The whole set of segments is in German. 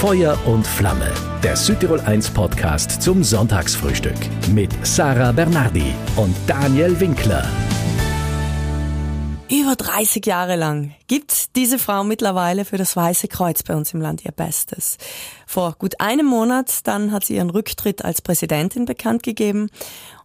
Feuer und Flamme, der Südtirol 1 Podcast zum Sonntagsfrühstück mit Sarah Bernardi und Daniel Winkler. Über 30 Jahre lang gibt diese Frau mittlerweile für das Weiße Kreuz bei uns im Land ihr Bestes. Vor gut einem Monat dann hat sie ihren Rücktritt als Präsidentin bekannt gegeben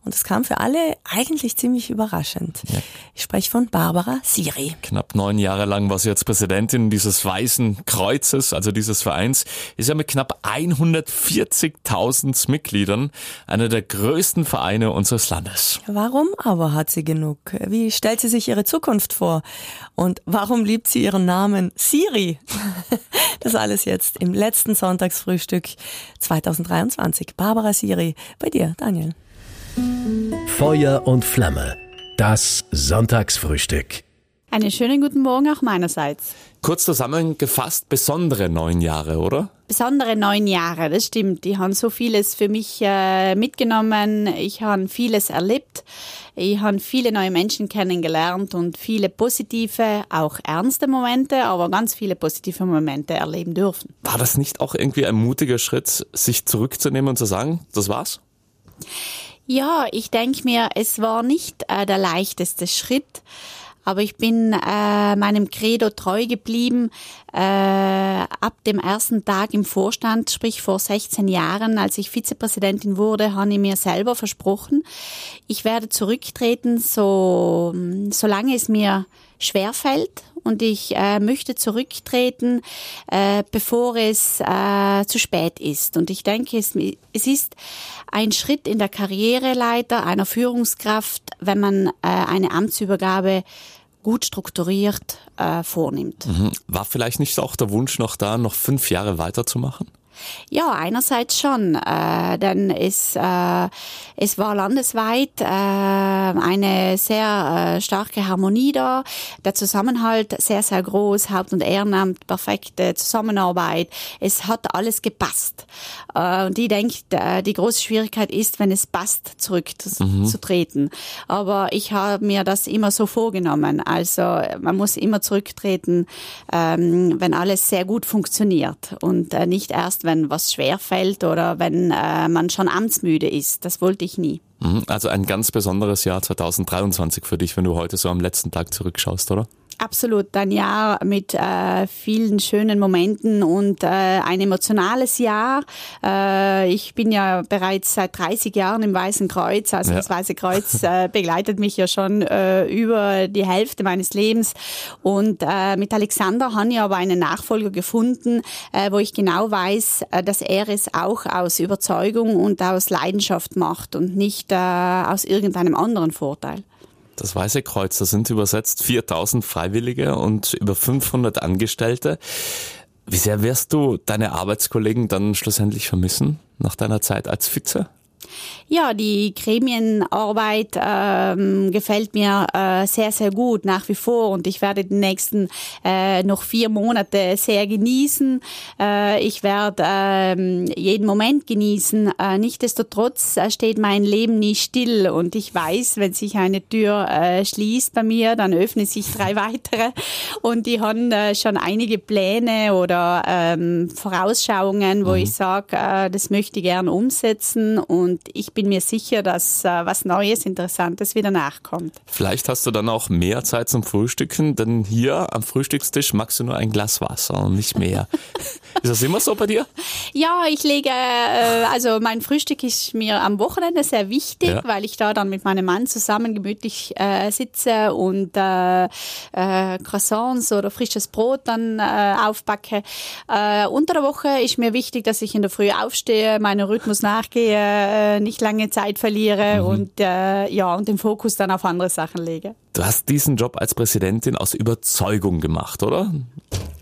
und es kam für alle eigentlich ziemlich überraschend. Ja. Ich spreche von Barbara Siri. Knapp neun Jahre lang war sie jetzt Präsidentin dieses Weißen Kreuzes, also dieses Vereins. Ist ja mit knapp 140.000 Mitgliedern einer der größten Vereine unseres Landes. Warum aber hat sie genug? Wie stellt sie sich ihre Zukunft vor? Und warum liebt sie ihren Namen Siri? Das alles jetzt im letzten Sonntagsfrühstück 2023. Barbara Siri bei dir, Daniel. Feuer und Flamme. Das Sonntagsfrühstück. Einen schönen guten Morgen auch meinerseits. Kurz zusammengefasst, besondere neun Jahre, oder? Besondere neun Jahre, das stimmt. Ich habe so vieles für mich äh, mitgenommen. Ich habe vieles erlebt. Ich habe viele neue Menschen kennengelernt und viele positive, auch ernste Momente, aber ganz viele positive Momente erleben dürfen. War das nicht auch irgendwie ein mutiger Schritt, sich zurückzunehmen und zu sagen, das war's? Ja, ich denke mir, es war nicht äh, der leichteste Schritt, aber ich bin äh, meinem Credo treu geblieben. Äh, ab dem ersten Tag im Vorstand, sprich vor 16 Jahren, als ich Vizepräsidentin wurde, habe ich mir selber versprochen, ich werde zurücktreten, so solange es mir schwerfällt und ich äh, möchte zurücktreten, äh, bevor es äh, zu spät ist. Und ich denke, es, es ist ein Schritt in der Karriereleiter einer Führungskraft, wenn man äh, eine Amtsübergabe gut strukturiert äh, vornimmt. Mhm. War vielleicht nicht auch der Wunsch noch da, noch fünf Jahre weiterzumachen? Ja, einerseits schon, äh, denn es, äh, es war landesweit äh, eine sehr äh, starke Harmonie da, der Zusammenhalt sehr, sehr groß, Haupt- und Ehrenamt, perfekte Zusammenarbeit, es hat alles gepasst. Äh, und ich denke, die große Schwierigkeit ist, wenn es passt, zurückzutreten. Mhm. Aber ich habe mir das immer so vorgenommen, also man muss immer zurücktreten, ähm, wenn alles sehr gut funktioniert und äh, nicht erst, wenn wenn was schwer fällt oder wenn äh, man schon amtsmüde ist. Das wollte ich nie. Mhm, also ein ganz besonderes Jahr 2023 für dich, wenn du heute so am letzten Tag zurückschaust, oder? Absolut, ein Jahr mit äh, vielen schönen Momenten und äh, ein emotionales Jahr. Äh, ich bin ja bereits seit 30 Jahren im Weißen Kreuz, also ja. das Weiße Kreuz äh, begleitet mich ja schon äh, über die Hälfte meines Lebens. Und äh, mit Alexander habe ich aber einen Nachfolger gefunden, äh, wo ich genau weiß, äh, dass er es auch aus Überzeugung und aus Leidenschaft macht und nicht äh, aus irgendeinem anderen Vorteil. Das Weiße Kreuz, da sind übersetzt 4000 Freiwillige und über 500 Angestellte. Wie sehr wirst du deine Arbeitskollegen dann schlussendlich vermissen nach deiner Zeit als Vize? Ja, die Gremienarbeit ähm, gefällt mir äh, sehr, sehr gut nach wie vor und ich werde die nächsten äh, noch vier Monate sehr genießen. Äh, ich werde äh, jeden Moment genießen. Äh, Nichtsdestotrotz äh, steht mein Leben nie still und ich weiß, wenn sich eine Tür äh, schließt bei mir, dann öffnen sich drei weitere und die haben äh, schon einige Pläne oder ähm, Vorausschauungen, wo mhm. ich sage, äh, das möchte ich gern umsetzen und ich bin mir sicher, dass äh, was Neues, Interessantes wieder nachkommt. Vielleicht hast du dann auch mehr Zeit zum Frühstücken, denn hier am Frühstückstisch magst du nur ein Glas Wasser und nicht mehr. ist das immer so bei dir? Ja, ich lege, äh, also mein Frühstück ist mir am Wochenende sehr wichtig, ja. weil ich da dann mit meinem Mann zusammen gemütlich äh, sitze und äh, äh, Croissants oder frisches Brot dann äh, aufbacke. Unter der Woche ist mir wichtig, dass ich in der Früh aufstehe, meinen Rhythmus nachgehe, äh, nicht lange Zeit verliere mhm. und äh, ja und den Fokus dann auf andere Sachen lege. Du hast diesen Job als Präsidentin aus Überzeugung gemacht, oder?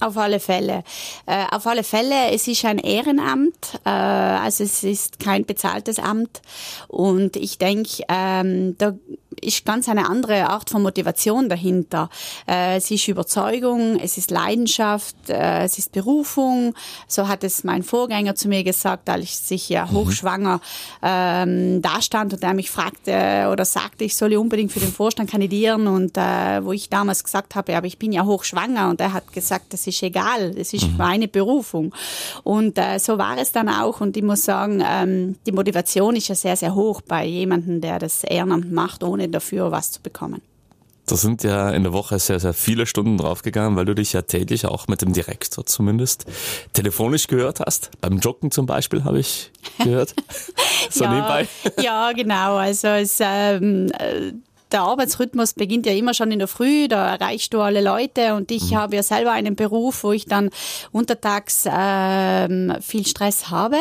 Auf alle Fälle. Äh, auf alle Fälle, es ist ein Ehrenamt, äh, also es ist kein bezahltes Amt. Und ich denke, ähm, da ist ganz eine andere Art von Motivation dahinter. Äh, es ist Überzeugung, es ist Leidenschaft, äh, es ist Berufung. So hat es mein Vorgänger zu mir gesagt, als ich ja mhm. hochschwanger ähm, da stand und er mich fragte oder sagte, ich solle unbedingt für den Vorstand kandidieren und äh, wo ich damals gesagt habe, aber ich bin ja hochschwanger und er hat gesagt, das ist egal, das ist mhm. meine Berufung. Und äh, so war es dann auch und ich muss sagen, ähm, die Motivation ist ja sehr, sehr hoch bei jemandem, der das Ehrenamt macht, ohne dafür was zu bekommen. Da sind ja in der Woche sehr, sehr viele Stunden draufgegangen, weil du dich ja täglich auch mit dem Direktor zumindest telefonisch gehört hast. Beim Joggen zum Beispiel habe ich gehört. so ja, nebenbei. Ja, genau. Also es, ähm, äh, der Arbeitsrhythmus beginnt ja immer schon in der Früh, da erreichst du alle Leute und ich mhm. habe ja selber einen Beruf, wo ich dann untertags ähm, viel Stress habe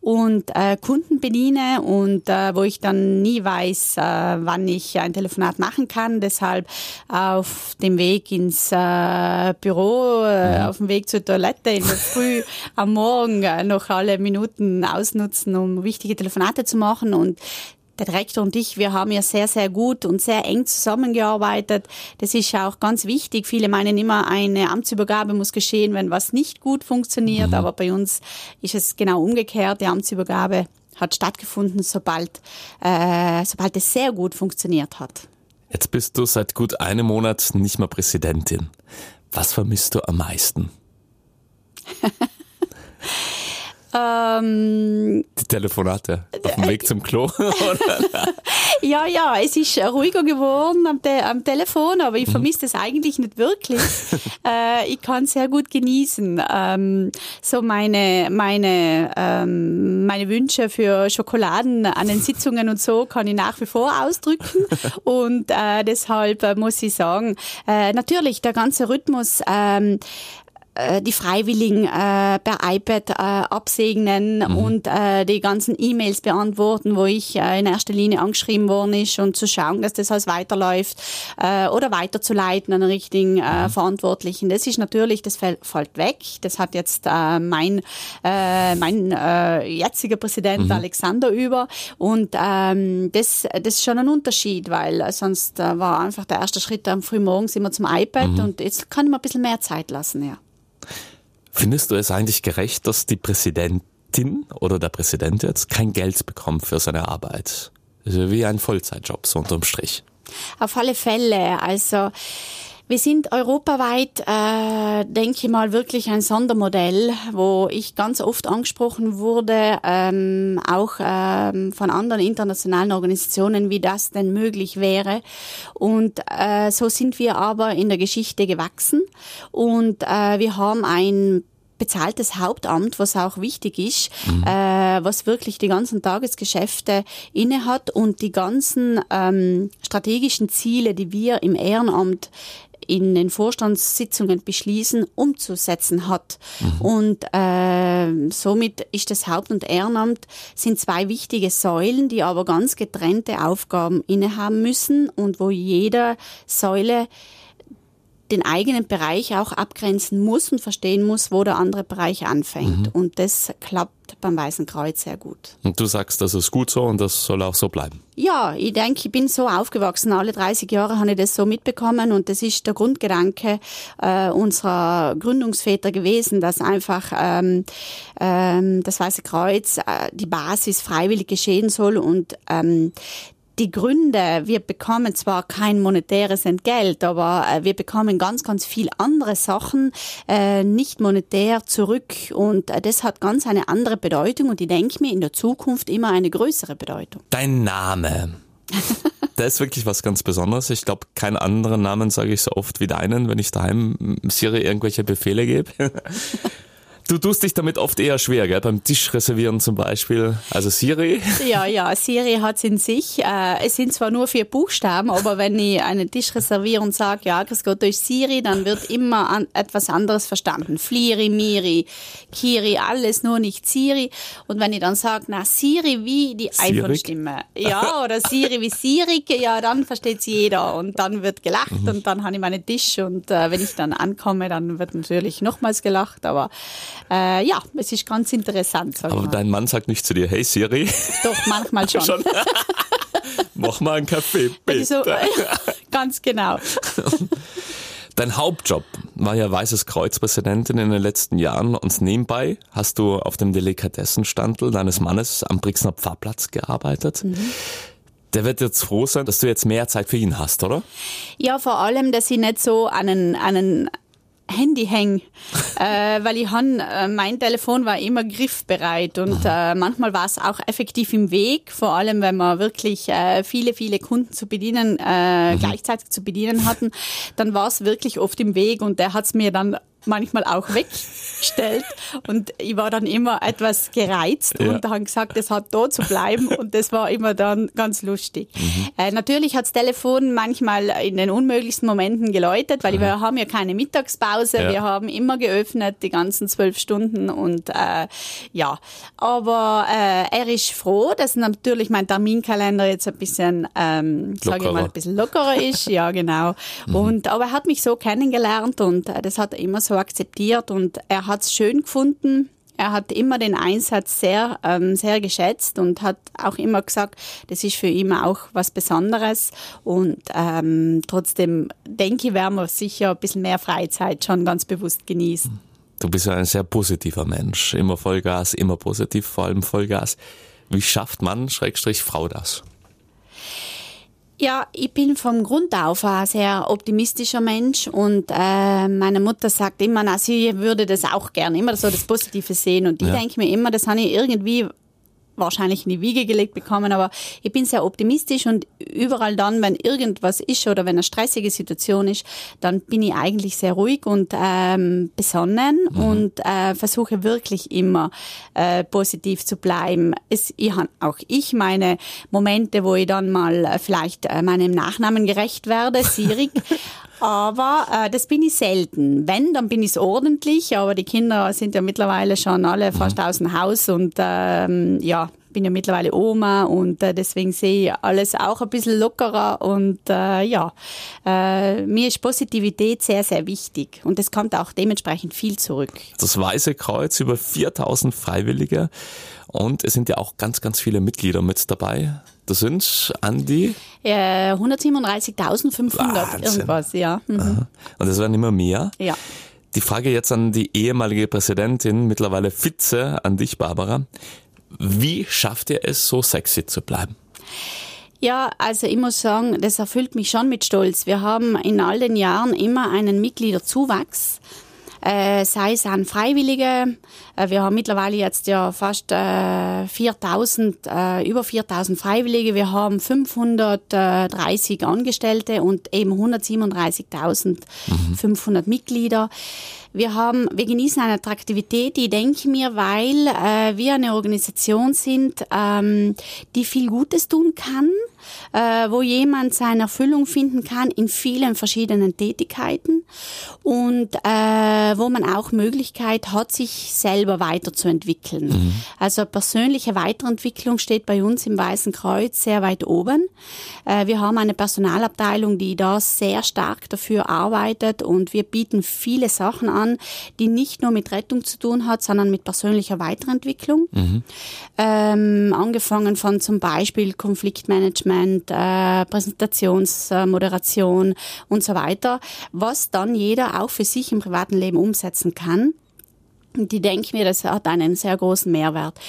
und äh, Kunden bediene und äh, wo ich dann nie weiß, äh, wann ich ein Telefonat machen kann. Deshalb auf dem Weg ins äh, Büro, äh, mhm. auf dem Weg zur Toilette in der Früh am Morgen äh, noch alle Minuten ausnutzen, um wichtige Telefonate zu machen und der Direktor und ich, wir haben ja sehr, sehr gut und sehr eng zusammengearbeitet. Das ist ja auch ganz wichtig. Viele meinen immer, eine Amtsübergabe muss geschehen, wenn was nicht gut funktioniert. Mhm. Aber bei uns ist es genau umgekehrt. Die Amtsübergabe hat stattgefunden, sobald, äh, sobald es sehr gut funktioniert hat. Jetzt bist du seit gut einem Monat nicht mehr Präsidentin. Was vermisst du am meisten? Ähm, Die Telefonate auf dem Weg zum Klo. ja, ja, es ist ruhiger geworden am, Te am Telefon, aber ich mhm. vermisse es eigentlich nicht wirklich. äh, ich kann sehr gut genießen. Ähm, so meine, meine, ähm, meine Wünsche für Schokoladen an den Sitzungen und so kann ich nach wie vor ausdrücken. Und äh, deshalb äh, muss ich sagen, äh, natürlich der ganze Rhythmus, ähm, äh, die Freiwilligen äh, per iPad äh, absegnen mhm. und äh, die ganzen E-Mails beantworten, wo ich äh, in erster Linie angeschrieben worden ist und zu schauen, dass das alles weiterläuft äh, oder weiterzuleiten an den richtigen äh, mhm. Verantwortlichen. Das ist natürlich, das fällt, weg. Das hat jetzt äh, mein, äh, mein äh, jetziger Präsident mhm. Alexander über und ähm, das, das ist schon ein Unterschied, weil sonst äh, war einfach der erste Schritt am Frühmorgens immer zum iPad mhm. und jetzt kann ich mir ein bisschen mehr Zeit lassen, ja. Findest du es eigentlich gerecht, dass die Präsidentin oder der Präsident jetzt kein Geld bekommt für seine Arbeit? Also wie ein Vollzeitjob, so unterm Strich. Auf alle Fälle. Also, wir sind europaweit, äh, denke ich mal, wirklich ein Sondermodell, wo ich ganz oft angesprochen wurde, ähm, auch ähm, von anderen internationalen Organisationen, wie das denn möglich wäre. Und äh, so sind wir aber in der Geschichte gewachsen und äh, wir haben ein bezahltes Hauptamt, was auch wichtig ist, mhm. äh, was wirklich die ganzen Tagesgeschäfte innehat und die ganzen ähm, strategischen Ziele, die wir im Ehrenamt in den Vorstandssitzungen beschließen, umzusetzen hat. Mhm. Und äh, somit ist das Haupt- und Ehrenamt sind zwei wichtige Säulen, die aber ganz getrennte Aufgaben innehaben müssen und wo jeder Säule den eigenen Bereich auch abgrenzen muss und verstehen muss, wo der andere Bereich anfängt. Mhm. Und das klappt beim Weißen Kreuz sehr gut. Und du sagst, das ist gut so und das soll auch so bleiben? Ja, ich denke, ich bin so aufgewachsen. Alle 30 Jahre habe ich das so mitbekommen und das ist der Grundgedanke äh, unserer Gründungsväter gewesen, dass einfach ähm, ähm, das Weiße Kreuz äh, die Basis freiwillig geschehen soll und ähm, die Gründe, wir bekommen zwar kein monetäres Entgelt, aber äh, wir bekommen ganz, ganz viel andere Sachen äh, nicht monetär zurück und äh, das hat ganz eine andere Bedeutung und ich denke mir in der Zukunft immer eine größere Bedeutung. Dein Name. Der ist wirklich was ganz Besonderes. Ich glaube, keinen anderen Namen sage ich so oft wie deinen, wenn ich daheim Siri irgendwelche Befehle gebe. Du tust dich damit oft eher schwer, gell? Beim Tisch reservieren zum Beispiel. Also Siri. Ja, ja, Siri hat's in sich. Äh, es sind zwar nur vier Buchstaben, aber wenn ich einen Tisch reserviere und sage, ja, grüß Gott durch Siri, dann wird immer an, etwas anderes verstanden. Flieri, Miri, Kiri, alles nur nicht Siri. Und wenn ich dann sage, na, Siri wie die iPhone-Stimme. Ja, oder Siri wie Siri, ja, dann versteht's jeder. Und dann wird gelacht mhm. und dann habe ich meinen Tisch und äh, wenn ich dann ankomme, dann wird natürlich nochmals gelacht, aber äh, ja, es ist ganz interessant. Aber dein Mann sagt nicht zu dir, hey Siri. Doch, manchmal schon. schon? Mach mal einen Kaffee, bitte. So, ganz genau. Dein Hauptjob war ja Weißes Kreuz-Präsidentin in den letzten Jahren und nebenbei hast du auf dem Delikatessenstandel deines Mannes am Brixner Pfarrplatz gearbeitet. Mhm. Der wird jetzt froh sein, dass du jetzt mehr Zeit für ihn hast, oder? Ja, vor allem, dass ich nicht so einen, einen Handy hänge, äh, weil ich han, äh, mein Telefon war immer griffbereit und äh, manchmal war es auch effektiv im Weg, vor allem wenn wir wirklich äh, viele, viele Kunden zu bedienen, äh, mhm. gleichzeitig zu bedienen hatten, dann war es wirklich oft im Weg und der hat es mir dann manchmal auch weggestellt. Und ich war dann immer etwas gereizt ja. und habe gesagt, es hat da zu bleiben. Und das war immer dann ganz lustig. Mhm. Äh, natürlich hat das Telefon manchmal in den unmöglichsten Momenten geläutet, weil mhm. wir haben ja keine Mittagspause. Ja. Wir haben immer geöffnet, die ganzen zwölf Stunden. Und äh, ja, aber äh, er ist froh, dass natürlich mein Terminkalender jetzt ein bisschen, ähm, sage ich mal, ein bisschen lockerer ist. Ja, genau. Mhm. Und, aber er hat mich so kennengelernt und äh, das hat er immer so so akzeptiert und er hat es schön gefunden. Er hat immer den Einsatz sehr, ähm, sehr geschätzt und hat auch immer gesagt, das ist für ihn auch was Besonderes. Und ähm, trotzdem denke ich, werden wir sicher ein bisschen mehr Freizeit schon ganz bewusst genießen. Du bist ja ein sehr positiver Mensch. Immer Vollgas, immer positiv, vor allem Vollgas. Wie schafft Mann, Schrägstrich, Frau das? Ja, ich bin vom Grund auf ein sehr optimistischer Mensch und äh, meine Mutter sagt immer, na, sie würde das auch gerne, immer so das Positive sehen und ich ja. denke mir immer, das habe ich irgendwie wahrscheinlich in die Wiege gelegt bekommen, aber ich bin sehr optimistisch und überall dann, wenn irgendwas ist oder wenn eine stressige Situation ist, dann bin ich eigentlich sehr ruhig und ähm, besonnen mhm. und äh, versuche wirklich immer äh, positiv zu bleiben. Es, ich habe auch ich meine Momente, wo ich dann mal äh, vielleicht äh, meinem Nachnamen gerecht werde, Sirik. aber äh, das bin ich selten. Wenn, dann bin ich es ordentlich, aber die Kinder sind ja mittlerweile schon alle fast mhm. aus dem Haus und ähm, ja, bin ja mittlerweile Oma und äh, deswegen sehe ich alles auch ein bisschen lockerer und äh, ja, äh, mir ist Positivität sehr, sehr wichtig und es kommt auch dementsprechend viel zurück. Das Weiße Kreuz, über 4000 Freiwillige und es sind ja auch ganz, ganz viele Mitglieder mit dabei. Das sind an die? Ja, 137.500 irgendwas, ja. Mhm. Und es werden immer mehr? Ja. Die Frage jetzt an die ehemalige Präsidentin, mittlerweile Vize, an dich, Barbara. Wie schafft ihr es, so sexy zu bleiben? Ja, also ich muss sagen, das erfüllt mich schon mit Stolz. Wir haben in all den Jahren immer einen Mitgliederzuwachs äh, sei es an Freiwillige. Äh, wir haben mittlerweile jetzt ja fast äh, 4000, äh, über 4000 Freiwillige. Wir haben 530 Angestellte und eben 137.500 mhm. Mitglieder. Wir haben, wir genießen eine Attraktivität, die denke mir, weil äh, wir eine Organisation sind, ähm, die viel Gutes tun kann äh, wo jemand seine Erfüllung finden kann in vielen verschiedenen Tätigkeiten und äh, wo man auch Möglichkeit hat, sich selber weiterzuentwickeln. Mhm. Also persönliche Weiterentwicklung steht bei uns im Weißen Kreuz sehr weit oben. Äh, wir haben eine Personalabteilung, die da sehr stark dafür arbeitet und wir bieten viele Sachen an, die nicht nur mit Rettung zu tun hat, sondern mit persönlicher Weiterentwicklung. Mhm. Ähm, angefangen von zum Beispiel Konfliktmanagement, und äh, Präsentationsmoderation und so weiter, was dann jeder auch für sich im privaten Leben umsetzen kann. Die denke mir, das hat einen sehr großen Mehrwert.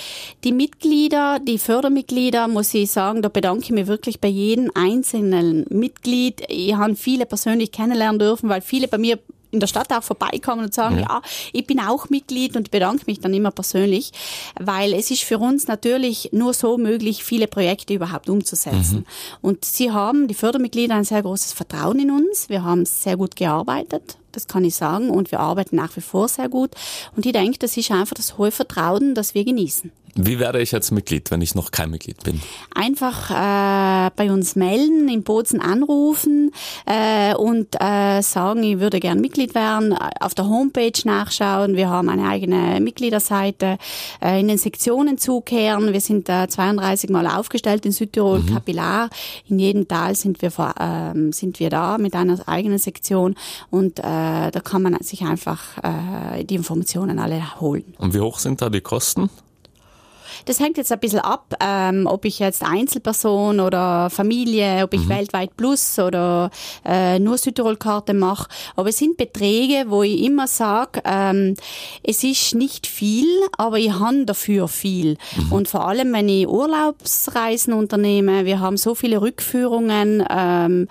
Die Mitglieder, die Fördermitglieder, muss ich sagen, da bedanke ich mich wirklich bei jedem einzelnen Mitglied. Ich habe viele persönlich kennenlernen dürfen, weil viele bei mir in der Stadt auch vorbeikommen und sagen, ja. ja, ich bin auch Mitglied und bedanke mich dann immer persönlich, weil es ist für uns natürlich nur so möglich, viele Projekte überhaupt umzusetzen. Mhm. Und sie haben, die Fördermitglieder, ein sehr großes Vertrauen in uns. Wir haben sehr gut gearbeitet das kann ich sagen. Und wir arbeiten nach wie vor sehr gut. Und ich denke, das ist einfach das hohe Vertrauen, das wir genießen. Wie werde ich jetzt Mitglied, wenn ich noch kein Mitglied bin? Einfach äh, bei uns melden, in Bozen anrufen äh, und äh, sagen, ich würde gern Mitglied werden, auf der Homepage nachschauen. Wir haben eine eigene Mitgliederseite, äh, in den Sektionen zukehren. Wir sind äh, 32 Mal aufgestellt in Südtirol, mhm. Kapillar. In jedem Tal sind wir, äh, sind wir da mit einer eigenen Sektion und äh, da kann man sich einfach äh, die Informationen alle holen. Und wie hoch sind da die Kosten? Das hängt jetzt ein bisschen ab, ähm, ob ich jetzt Einzelperson oder Familie, ob ich mhm. weltweit plus oder äh, nur Südtirol-Karte mache. Aber es sind Beträge, wo ich immer sage, ähm, es ist nicht viel, aber ich habe dafür viel. Mhm. Und vor allem, wenn ich Urlaubsreisen unternehme, wir haben so viele Rückführungen, ähm,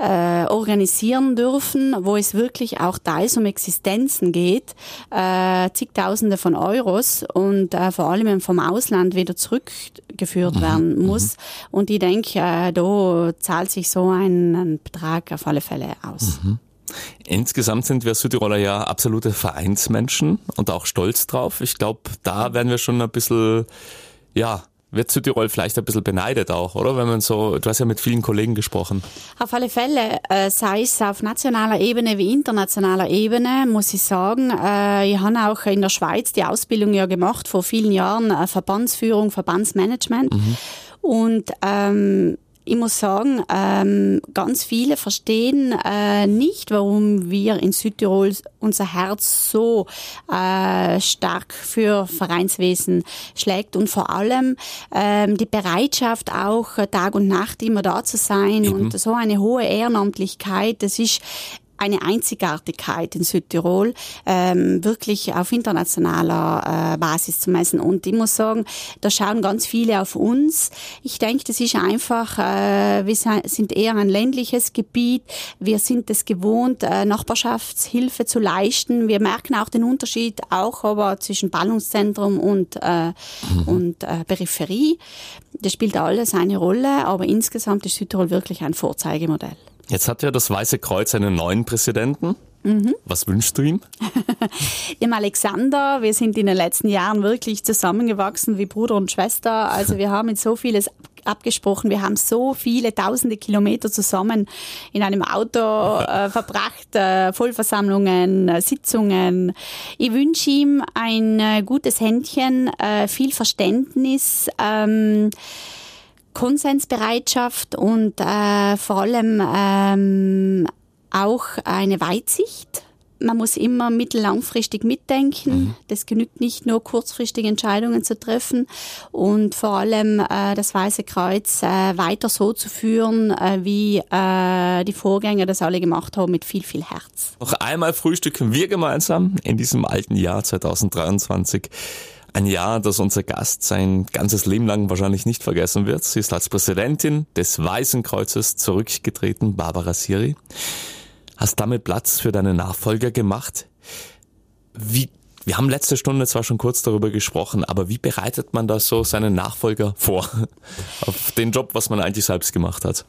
äh, organisieren dürfen, wo es wirklich auch teils um Existenzen geht, äh, zigtausende von Euros und äh, vor allem vom Ausland wieder zurückgeführt mhm. werden mhm. muss. Und ich denke, äh, da zahlt sich so ein, ein, Betrag auf alle Fälle aus. Mhm. Insgesamt sind wir Südtiroler ja absolute Vereinsmenschen und auch stolz drauf. Ich glaube, da werden wir schon ein bisschen, ja, wird Südtirol vielleicht ein bisschen beneidet auch, oder? Wenn man so, du hast ja mit vielen Kollegen gesprochen. Auf alle Fälle, äh, sei es auf nationaler Ebene wie internationaler Ebene, muss ich sagen, äh, ich habe auch in der Schweiz die Ausbildung ja gemacht, vor vielen Jahren, äh, Verbandsführung, Verbandsmanagement. Mhm. Und ähm, ich muss sagen, ähm, ganz viele verstehen äh, nicht, warum wir in Südtirol unser Herz so äh, stark für Vereinswesen schlägt und vor allem ähm, die Bereitschaft auch Tag und Nacht immer da zu sein Eben. und so eine hohe Ehrenamtlichkeit. Das ist eine Einzigartigkeit in Südtirol ähm, wirklich auf internationaler äh, Basis zu messen. Und ich muss sagen, da schauen ganz viele auf uns. Ich denke, das ist einfach, äh, wir sind eher ein ländliches Gebiet. Wir sind es gewohnt, äh, Nachbarschaftshilfe zu leisten. Wir merken auch den Unterschied, auch aber zwischen Ballungszentrum und, äh, mhm. und äh, Peripherie. Das spielt alles eine Rolle, aber insgesamt ist Südtirol wirklich ein Vorzeigemodell. Jetzt hat ja das Weiße Kreuz einen neuen Präsidenten. Mhm. Was wünschst du ihm? Dem Alexander, wir sind in den letzten Jahren wirklich zusammengewachsen wie Bruder und Schwester. Also wir haben jetzt so vieles abgesprochen. Wir haben so viele tausende Kilometer zusammen in einem Auto äh, verbracht, äh, Vollversammlungen, äh, Sitzungen. Ich wünsche ihm ein äh, gutes Händchen, äh, viel Verständnis. Ähm, Konsensbereitschaft und äh, vor allem ähm, auch eine Weitsicht. Man muss immer mittellangfristig mitdenken. Mhm. Das genügt nicht nur kurzfristige Entscheidungen zu treffen und vor allem äh, das Weiße Kreuz äh, weiter so zu führen, äh, wie äh, die Vorgänger das alle gemacht haben, mit viel, viel Herz. Noch einmal frühstücken wir gemeinsam in diesem alten Jahr 2023. Ein Jahr, das unser Gast sein ganzes Leben lang wahrscheinlich nicht vergessen wird. Sie ist als Präsidentin des Weißen Kreuzes zurückgetreten, Barbara Siri. Hast damit Platz für deine Nachfolger gemacht. Wie wir haben letzte Stunde zwar schon kurz darüber gesprochen, aber wie bereitet man da so seinen Nachfolger vor? Auf den Job, was man eigentlich selbst gemacht hat?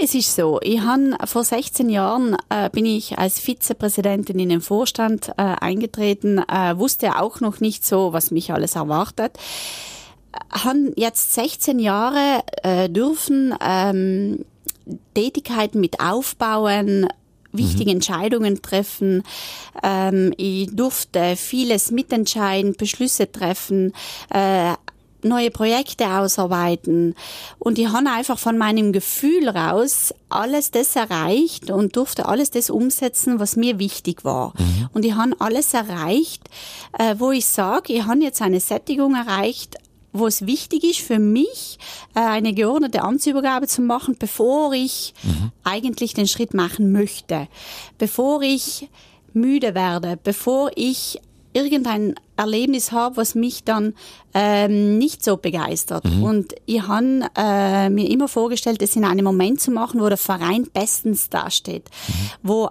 Es ist so, ich habe vor 16 Jahren äh, bin ich als Vizepräsidentin in den Vorstand äh, eingetreten, äh, wusste auch noch nicht so, was mich alles erwartet haben jetzt 16 Jahre äh, dürfen ähm, Tätigkeiten mit aufbauen, wichtige mhm. Entscheidungen treffen. Ähm, ich durfte vieles mitentscheiden, Beschlüsse treffen, äh, neue Projekte ausarbeiten. Und ich habe einfach von meinem Gefühl raus alles das erreicht und durfte alles das umsetzen, was mir wichtig war. Mhm. Und ich habe alles erreicht, äh, wo ich sage, ich habe jetzt eine Sättigung erreicht, wo es wichtig ist für mich, äh, eine geordnete Amtsübergabe zu machen, bevor ich mhm. eigentlich den Schritt machen möchte, bevor ich müde werde, bevor ich irgendein Erlebnis habe, was mich dann ähm, nicht so begeistert. Mhm. Und ich habe äh, mir immer vorgestellt, es in einem Moment zu machen, wo der Verein bestens dasteht, mhm. wo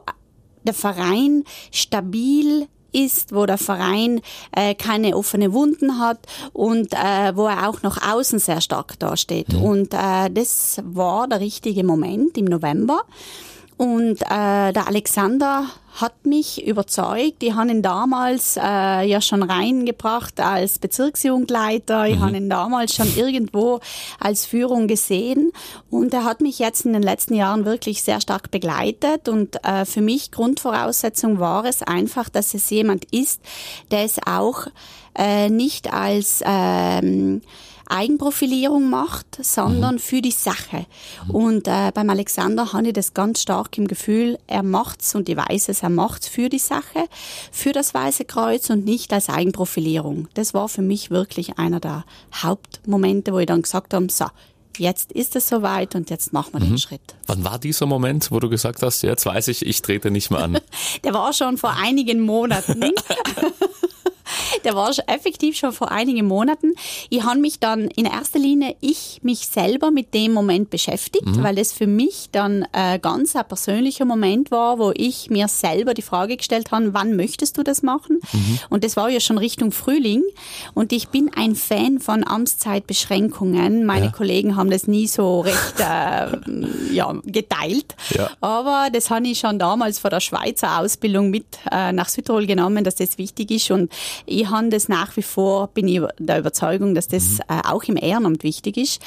der Verein stabil ist, wo der Verein äh, keine offene Wunden hat und äh, wo er auch nach außen sehr stark dasteht. Mhm. Und äh, das war der richtige Moment im November. Und äh, der Alexander hat mich überzeugt. Ich habe ihn damals äh, ja schon reingebracht als Bezirksjugendleiter. Ich mhm. habe ihn damals schon irgendwo als Führung gesehen. Und er hat mich jetzt in den letzten Jahren wirklich sehr stark begleitet. Und äh, für mich Grundvoraussetzung war es einfach, dass es jemand ist, der es auch äh, nicht als ähm, Eigenprofilierung macht, sondern mhm. für die Sache. Und äh, beim Alexander habe ich das ganz stark im Gefühl, er macht's und ich weiß es, er macht's für die Sache, für das Weiße Kreuz und nicht als Eigenprofilierung. Das war für mich wirklich einer der Hauptmomente, wo ich dann gesagt habe, so, jetzt ist es soweit und jetzt machen wir mhm. den Schritt. Wann war dieser Moment, wo du gesagt hast, jetzt weiß ich, ich trete nicht mehr an? Der war schon vor einigen Monaten. Der war effektiv schon vor einigen Monaten. Ich habe mich dann in erster Linie, ich mich selber mit dem Moment beschäftigt, mhm. weil es für mich dann äh, ganz ein persönlicher Moment war, wo ich mir selber die Frage gestellt habe, wann möchtest du das machen? Mhm. Und das war ja schon Richtung Frühling. Und ich bin ein Fan von Amtszeitbeschränkungen. Meine ja. Kollegen haben das nie so recht äh, ja, geteilt. Ja. Aber das habe ich schon damals vor der Schweizer Ausbildung mit äh, nach Südtirol genommen, dass das wichtig ist. Und ich habe das nach wie vor, bin ich der Überzeugung, dass das mhm. äh, auch im Ehrenamt wichtig ist.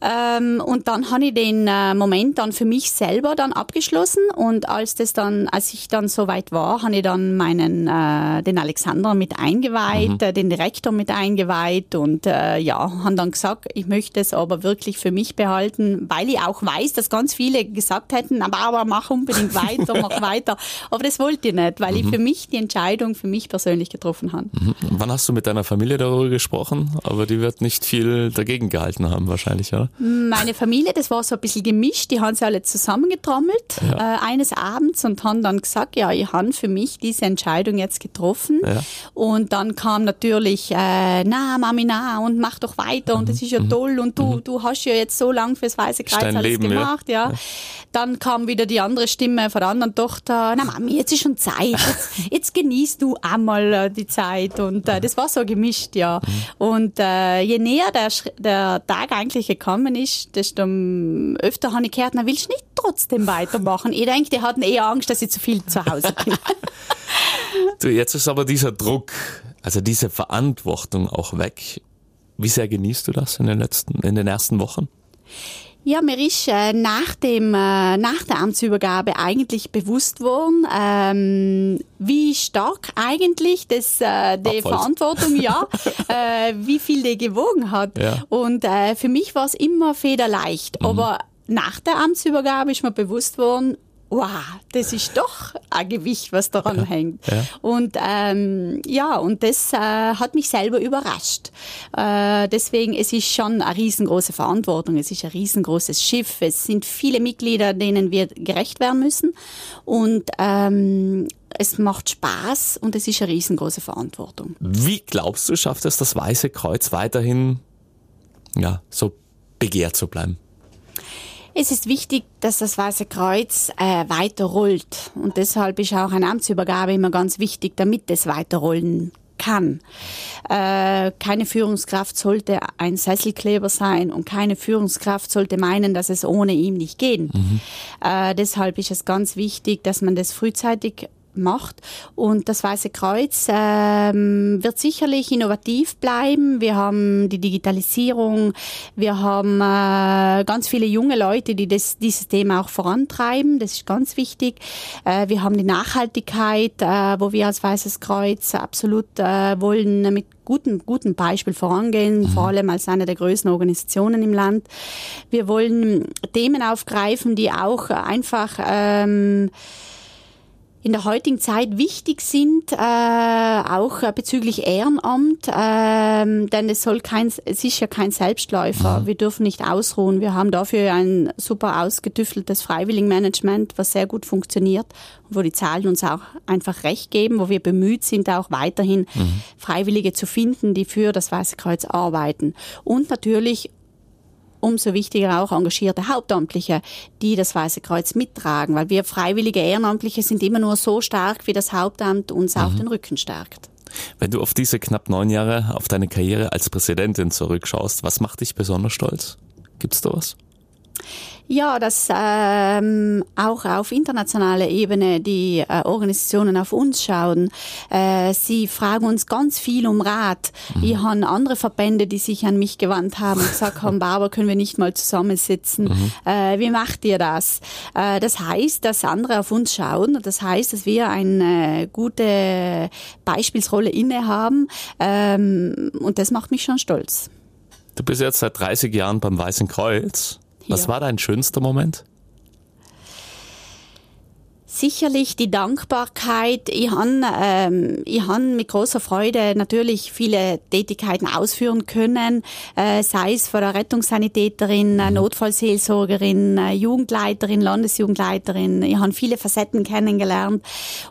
Ähm, und dann habe ich den äh, Moment dann für mich selber dann abgeschlossen und als das dann, als ich dann soweit war, habe ich dann meinen äh, den Alexander mit eingeweiht, mhm. äh, den Direktor mit eingeweiht und äh, ja, habe dann gesagt, ich möchte es aber wirklich für mich behalten, weil ich auch weiß, dass ganz viele gesagt hätten, aber, aber mach unbedingt weiter, mach weiter. Aber das wollte ich nicht, weil mhm. ich für mich die Entscheidung für mich persönlich getroffen habe. Mhm. Wann hast du mit deiner Familie darüber gesprochen? Aber die wird nicht viel dagegen gehalten haben wahrscheinlich, oder? Meine Familie, das war so ein bisschen gemischt, die haben sie alle zusammengetrommelt ja. äh, eines Abends und haben dann gesagt, ja, ich habe für mich diese Entscheidung jetzt getroffen. Ja. Und dann kam natürlich, äh, na, Mami, na, und mach doch weiter mhm. und das ist ja mhm. toll und du, mhm. du hast ja jetzt so lang fürs Weiße Kreuz alles Leben, gemacht, ja. ja. Dann kam wieder die andere Stimme von der anderen Tochter, na Mami, jetzt ist schon Zeit, jetzt, jetzt genießt du einmal äh, die Zeit und äh, das war so gemischt, ja. Mhm. Und äh, je näher der, der Tag eigentlich gekommen ist, ist, desto öfter habe ich gehört, na, willst du nicht trotzdem weitermachen? Ich denke, die hatten eher Angst, dass ich zu viel zu Hause bin. du, jetzt ist aber dieser Druck, also diese Verantwortung auch weg. Wie sehr genießt du das in den letzten, in den ersten Wochen? Ja, mir ist äh, nach, dem, äh, nach der Amtsübergabe eigentlich bewusst worden, ähm, wie stark eigentlich das, äh, die Abfalls. Verantwortung, ja, äh, wie viel die gewogen hat. Ja. Und äh, für mich war es immer federleicht. Mhm. Aber nach der Amtsübergabe ist mir bewusst worden, wow, das ist doch ein Gewicht, was daran ja, hängt. Ja. Und ähm, ja, und das äh, hat mich selber überrascht. Äh, deswegen, es ist schon eine riesengroße Verantwortung, es ist ein riesengroßes Schiff, es sind viele Mitglieder, denen wir gerecht werden müssen. Und ähm, es macht Spaß und es ist eine riesengroße Verantwortung. Wie glaubst du, schafft es das Weiße Kreuz weiterhin ja, so begehrt zu bleiben? Es ist wichtig, dass das Weiße Kreuz äh, weiter rollt. Und deshalb ist auch eine Amtsübergabe immer ganz wichtig, damit es weiterrollen kann. Äh, keine Führungskraft sollte ein Sesselkleber sein und keine Führungskraft sollte meinen, dass es ohne ihm nicht gehen. Mhm. Äh, deshalb ist es ganz wichtig, dass man das frühzeitig macht. Und das Weiße Kreuz ähm, wird sicherlich innovativ bleiben. Wir haben die Digitalisierung, wir haben äh, ganz viele junge Leute, die das, dieses Thema auch vorantreiben. Das ist ganz wichtig. Äh, wir haben die Nachhaltigkeit, äh, wo wir als Weißes Kreuz absolut äh, wollen mit guten, guten Beispiel vorangehen, mhm. vor allem als eine der größten Organisationen im Land. Wir wollen Themen aufgreifen, die auch einfach ähm, in der heutigen Zeit wichtig sind, äh, auch äh, bezüglich Ehrenamt, äh, denn es soll kein, es ist ja kein Selbstläufer. Mhm. Wir dürfen nicht ausruhen. Wir haben dafür ein super ausgetüfteltes Freiwilligenmanagement, was sehr gut funktioniert, wo die Zahlen uns auch einfach recht geben, wo wir bemüht sind, auch weiterhin mhm. Freiwillige zu finden, die für das Weiße Kreuz arbeiten. Und natürlich umso wichtiger auch engagierte Hauptamtliche, die das Weiße Kreuz mittragen, weil wir freiwillige Ehrenamtliche sind immer nur so stark, wie das Hauptamt uns mhm. auch den Rücken stärkt. Wenn du auf diese knapp neun Jahre, auf deine Karriere als Präsidentin zurückschaust, was macht dich besonders stolz? Gibt's da was? Ja, dass ähm, auch auf internationaler Ebene die äh, Organisationen auf uns schauen. Äh, sie fragen uns ganz viel um Rat. Mhm. Ich habe andere Verbände, die sich an mich gewandt haben und gesagt haben, Barbara, können wir nicht mal zusammensitzen? Mhm. Äh, wie macht ihr das? Äh, das heißt, dass andere auf uns schauen und das heißt, dass wir eine gute Beispielsrolle innehaben ähm, und das macht mich schon stolz. Du bist jetzt seit 30 Jahren beim Weißen Kreuz. Was Ja. war dein schönster Moment? Sicherlich die Dankbarkeit. Ich han, ähm, ich han mit großer Freude natürlich viele Tätigkeiten ausführen können, äh, sei es von der Rettungssanitäterin, äh, Notfallseelsorgerin, äh, Jugendleiterin, Landesjugendleiterin. Ich han viele Facetten kennengelernt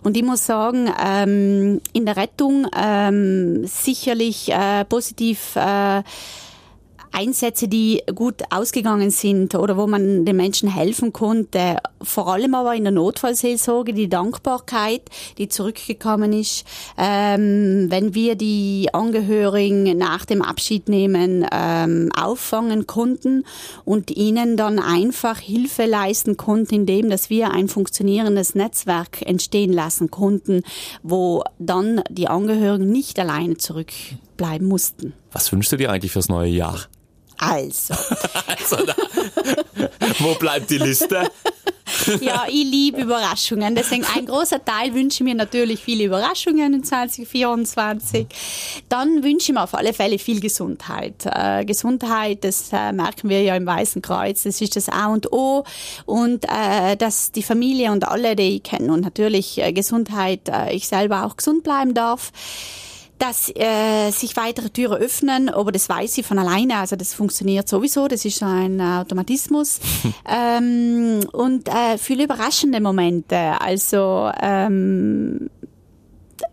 und ich muss sagen, ähm, in der Rettung ähm, sicherlich äh, positiv. Äh, Einsätze, die gut ausgegangen sind oder wo man den Menschen helfen konnte. Vor allem aber in der Notfallseelsorge die Dankbarkeit, die zurückgekommen ist, ähm, wenn wir die Angehörigen nach dem Abschied nehmen ähm, auffangen konnten und ihnen dann einfach Hilfe leisten konnten, indem dass wir ein funktionierendes Netzwerk entstehen lassen konnten, wo dann die Angehörigen nicht alleine zurückbleiben mussten. Was wünschst du dir eigentlich fürs neue Jahr? Also, Also da, wo bleibt die Liste? ja, ich liebe Überraschungen. Deswegen ein großer Teil wünsche ich mir natürlich viele Überraschungen in 2024. Dann wünsche ich mir auf alle Fälle viel Gesundheit. Äh, Gesundheit, das äh, merken wir ja im Weißen Kreuz, das ist das A und O. Und äh, dass die Familie und alle, die ich kenne und natürlich äh, Gesundheit, äh, ich selber auch gesund bleiben darf dass äh, sich weitere Türen öffnen, aber das weiß ich von alleine, also das funktioniert sowieso, das ist so ein Automatismus. ähm, und äh, viele überraschende Momente, also ähm,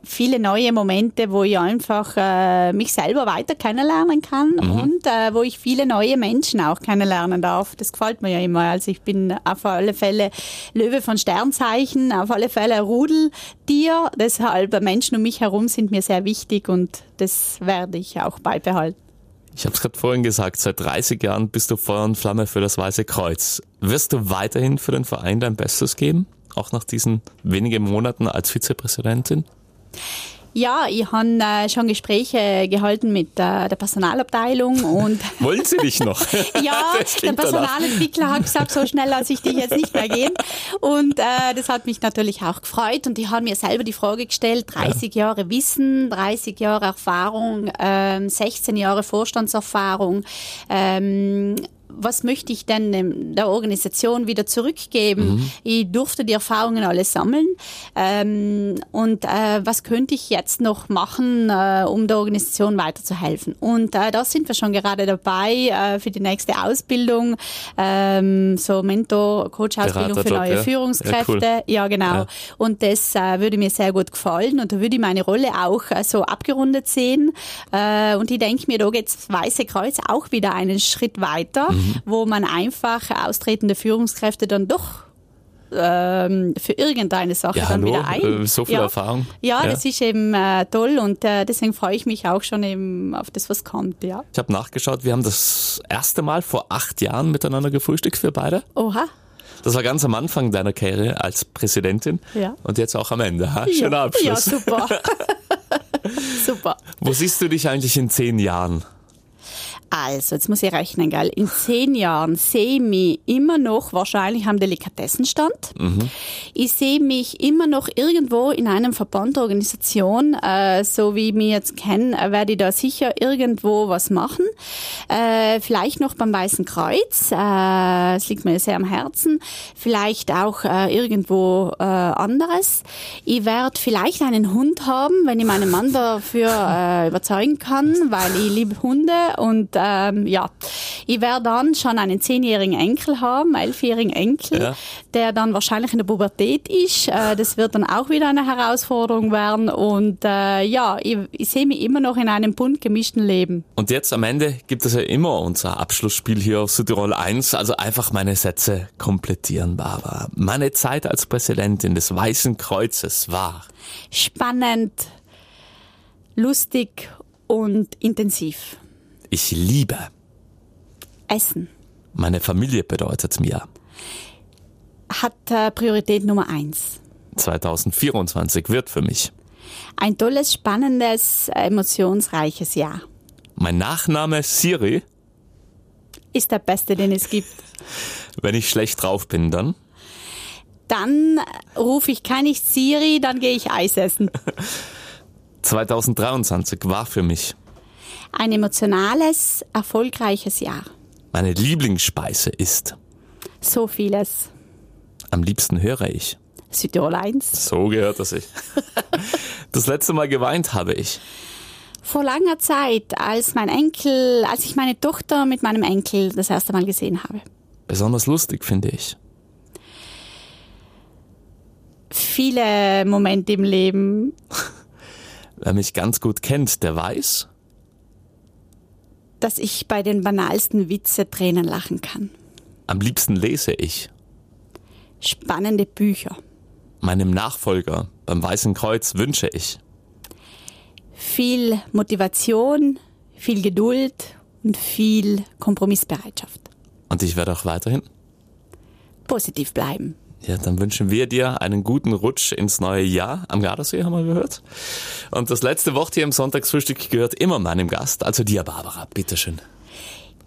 viele neue Momente, wo ich einfach äh, mich selber weiter kennenlernen kann und äh, wo ich viele neue Menschen auch kennenlernen darf. Das gefällt mir ja immer. Also ich bin auf alle Fälle Löwe von Sternzeichen, auf alle Fälle Rudeltier. Deshalb Menschen um mich herum sind mir sehr wichtig und das werde ich auch beibehalten. Ich habe es gerade vorhin gesagt, seit 30 Jahren bist du Feuer und Flamme für das Weiße Kreuz. Wirst du weiterhin für den Verein dein Bestes geben? Auch nach diesen wenigen Monaten als Vizepräsidentin? Ja, ich habe äh, schon Gespräche gehalten mit äh, der Personalabteilung und Wollen sie dich noch? Ja, der. Personalentwickler hat gesagt, so schnell lasse ich dich jetzt nicht mehr gehen. Und äh, das hat mich natürlich auch gefreut. Und ich habe mir selber die Frage gestellt, 30 Jahre Wissen, 30 Jahre Erfahrung, ähm, 16 Jahre Vorstandserfahrung. Ähm, was möchte ich denn der Organisation wieder zurückgeben? Ich durfte die Erfahrungen alle sammeln. Ähm, und äh, was könnte ich jetzt noch machen, äh, um der Organisation weiterzuhelfen? Und äh, da sind wir schon gerade dabei äh, für die nächste Ausbildung, ähm, so Mentor, Coach-Ausbildung für neue ja. Führungskräfte. Ja, cool. Ja, genau. Ja. Und das äh, würde mir sehr gut gefallen und da würde ich meine Rolle auch äh, so abgerundet sehen. Und ich denke mir, da geht das Weiße Kreuz auch wieder einen Schritt weiter, Mhm. Wo man einfach austretende Führungskräfte dann doch ähm, für irgendeine Sache Ja, dann hallo, wieder ein. äh, so viel ja. Erfahrung. Ja, Ja. das ist eben äh, toll und äh, deswegen freue ich mich auch schon eben auf das, was kommt. Ja. Ich habe nachgeschaut, wir haben das erste Mal vor acht Jahren miteinander gefrühstückt, wir beide. Oha. Das war ganz am Anfang deiner Karriere als Präsidentin Ja. und jetzt auch am Ende. Ha? Schöner ja. Ja, Abschluss. super. super. Wo siehst du dich eigentlich in zehn Jahren? Also, jetzt muss ich rechnen, gell? In zehn Jahren sehe ich mich immer noch wahrscheinlich am Delikatessenstand. Ich sehe mich immer noch irgendwo in einem Verband, Organisation, äh, so wie ich mich jetzt kenne, äh, werde ich da sicher irgendwo was machen. Äh, vielleicht noch beim Weißen Kreuz, äh, es liegt mir sehr am Herzen. Vielleicht auch äh, irgendwo äh, anderes. Ich werde vielleicht einen Hund haben, wenn ich meinen Mann dafür überzeugen kann, weil ich liebe Hunde und ähm, ja, ich werde dann schon einen zehnjährigen Enkel haben, elfjährigen Enkel, Ja. der dann wahrscheinlich in der Pubertät ist. Äh, das wird dann auch wieder eine Herausforderung werden und äh, ja, ich, ich sehe mich immer noch in einem bunt gemischten Leben. Und jetzt am Ende gibt es ja immer unser Abschlussspiel hier auf Südtirol 1, also einfach meine Sätze komplettieren, Barbara. Meine Zeit als Präsidentin des Weißen Kreuzes war Spannend, lustig und intensiv. Ich liebe. Essen Meine Familie bedeutet mir. hat äh, Priorität Nummer eins. 2024 wird für mich. Ein tolles, spannendes, emotionsreiches Jahr. Mein Nachname Siri. Ist der beste, den es gibt. Wenn ich schlecht drauf bin, dann. Dann rufe ich kann ich Siri, dann gehe ich Eis essen. 2023 war für mich. Ein emotionales, erfolgreiches Jahr. Meine Lieblingsspeise ist. So vieles. Am liebsten höre ich. Südtirol 1. So gehört das ich. Das letzte Mal geweint habe ich. Vor langer Zeit, als mein Enkel, als ich meine Tochter mit meinem Enkel das erste Mal gesehen habe. Besonders lustig finde ich. Viele Momente im Leben. Wer mich ganz gut kennt, der weiß. Dass ich bei den banalsten Witze Tränen lachen kann. Am liebsten lese ich. Spannende Bücher. Meinem Nachfolger beim Weißen Kreuz wünsche ich. Viel Motivation, viel Geduld und viel Kompromissbereitschaft. Und ich werde auch weiterhin. Positiv bleiben. Ja, dann wünschen wir dir einen guten Rutsch ins neue Jahr am Gardasee, haben wir gehört. Und das letzte Wort hier im Sonntagsfrühstück gehört immer meinem Gast, also dir, Barbara. Bitteschön.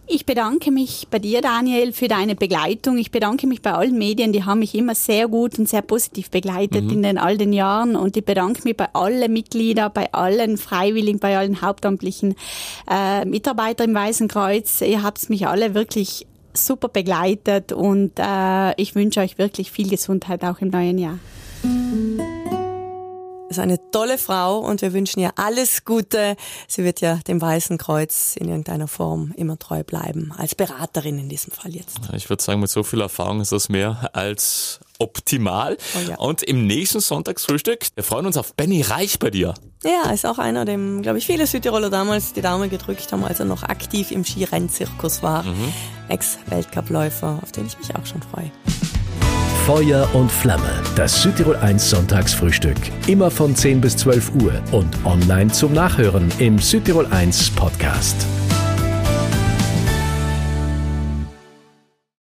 Ich bedanke mich bei dir, Daniel, für deine Begleitung. Ich bedanke mich bei allen Medien, die haben mich immer sehr gut und sehr positiv begleitet in den all den Jahren. Und ich bedanke mich bei allen Mitgliedern, bei allen Freiwilligen, bei allen hauptamtlichen äh, Mitarbeitern im Weißen Kreuz. Ihr habt mich alle wirklich super begleitet und äh, ich wünsche euch wirklich viel Gesundheit auch im neuen Jahr. ist eine tolle Frau und wir wünschen ihr alles Gute. Sie wird ja dem Weißen Kreuz in irgendeiner Form immer treu bleiben, als Beraterin in diesem Fall jetzt. Ich würde sagen, mit so viel Erfahrung ist das mehr als optimal. Oh ja. Und im nächsten Sonntagsfrühstück, wir freuen uns auf Benny Reich bei dir. Ja, ist auch einer, dem, glaube ich, viele Südtiroler damals die Daumen gedrückt haben, als er noch aktiv im Skirennzirkus war. Ex-Weltcupläufer, auf den ich mich auch schon freue. Feuer und Flamme. Das Südtirol 1 Sonntagsfrühstück. Immer von 10 bis 12 Uhr und online zum Nachhören im Südtirol 1 Podcast.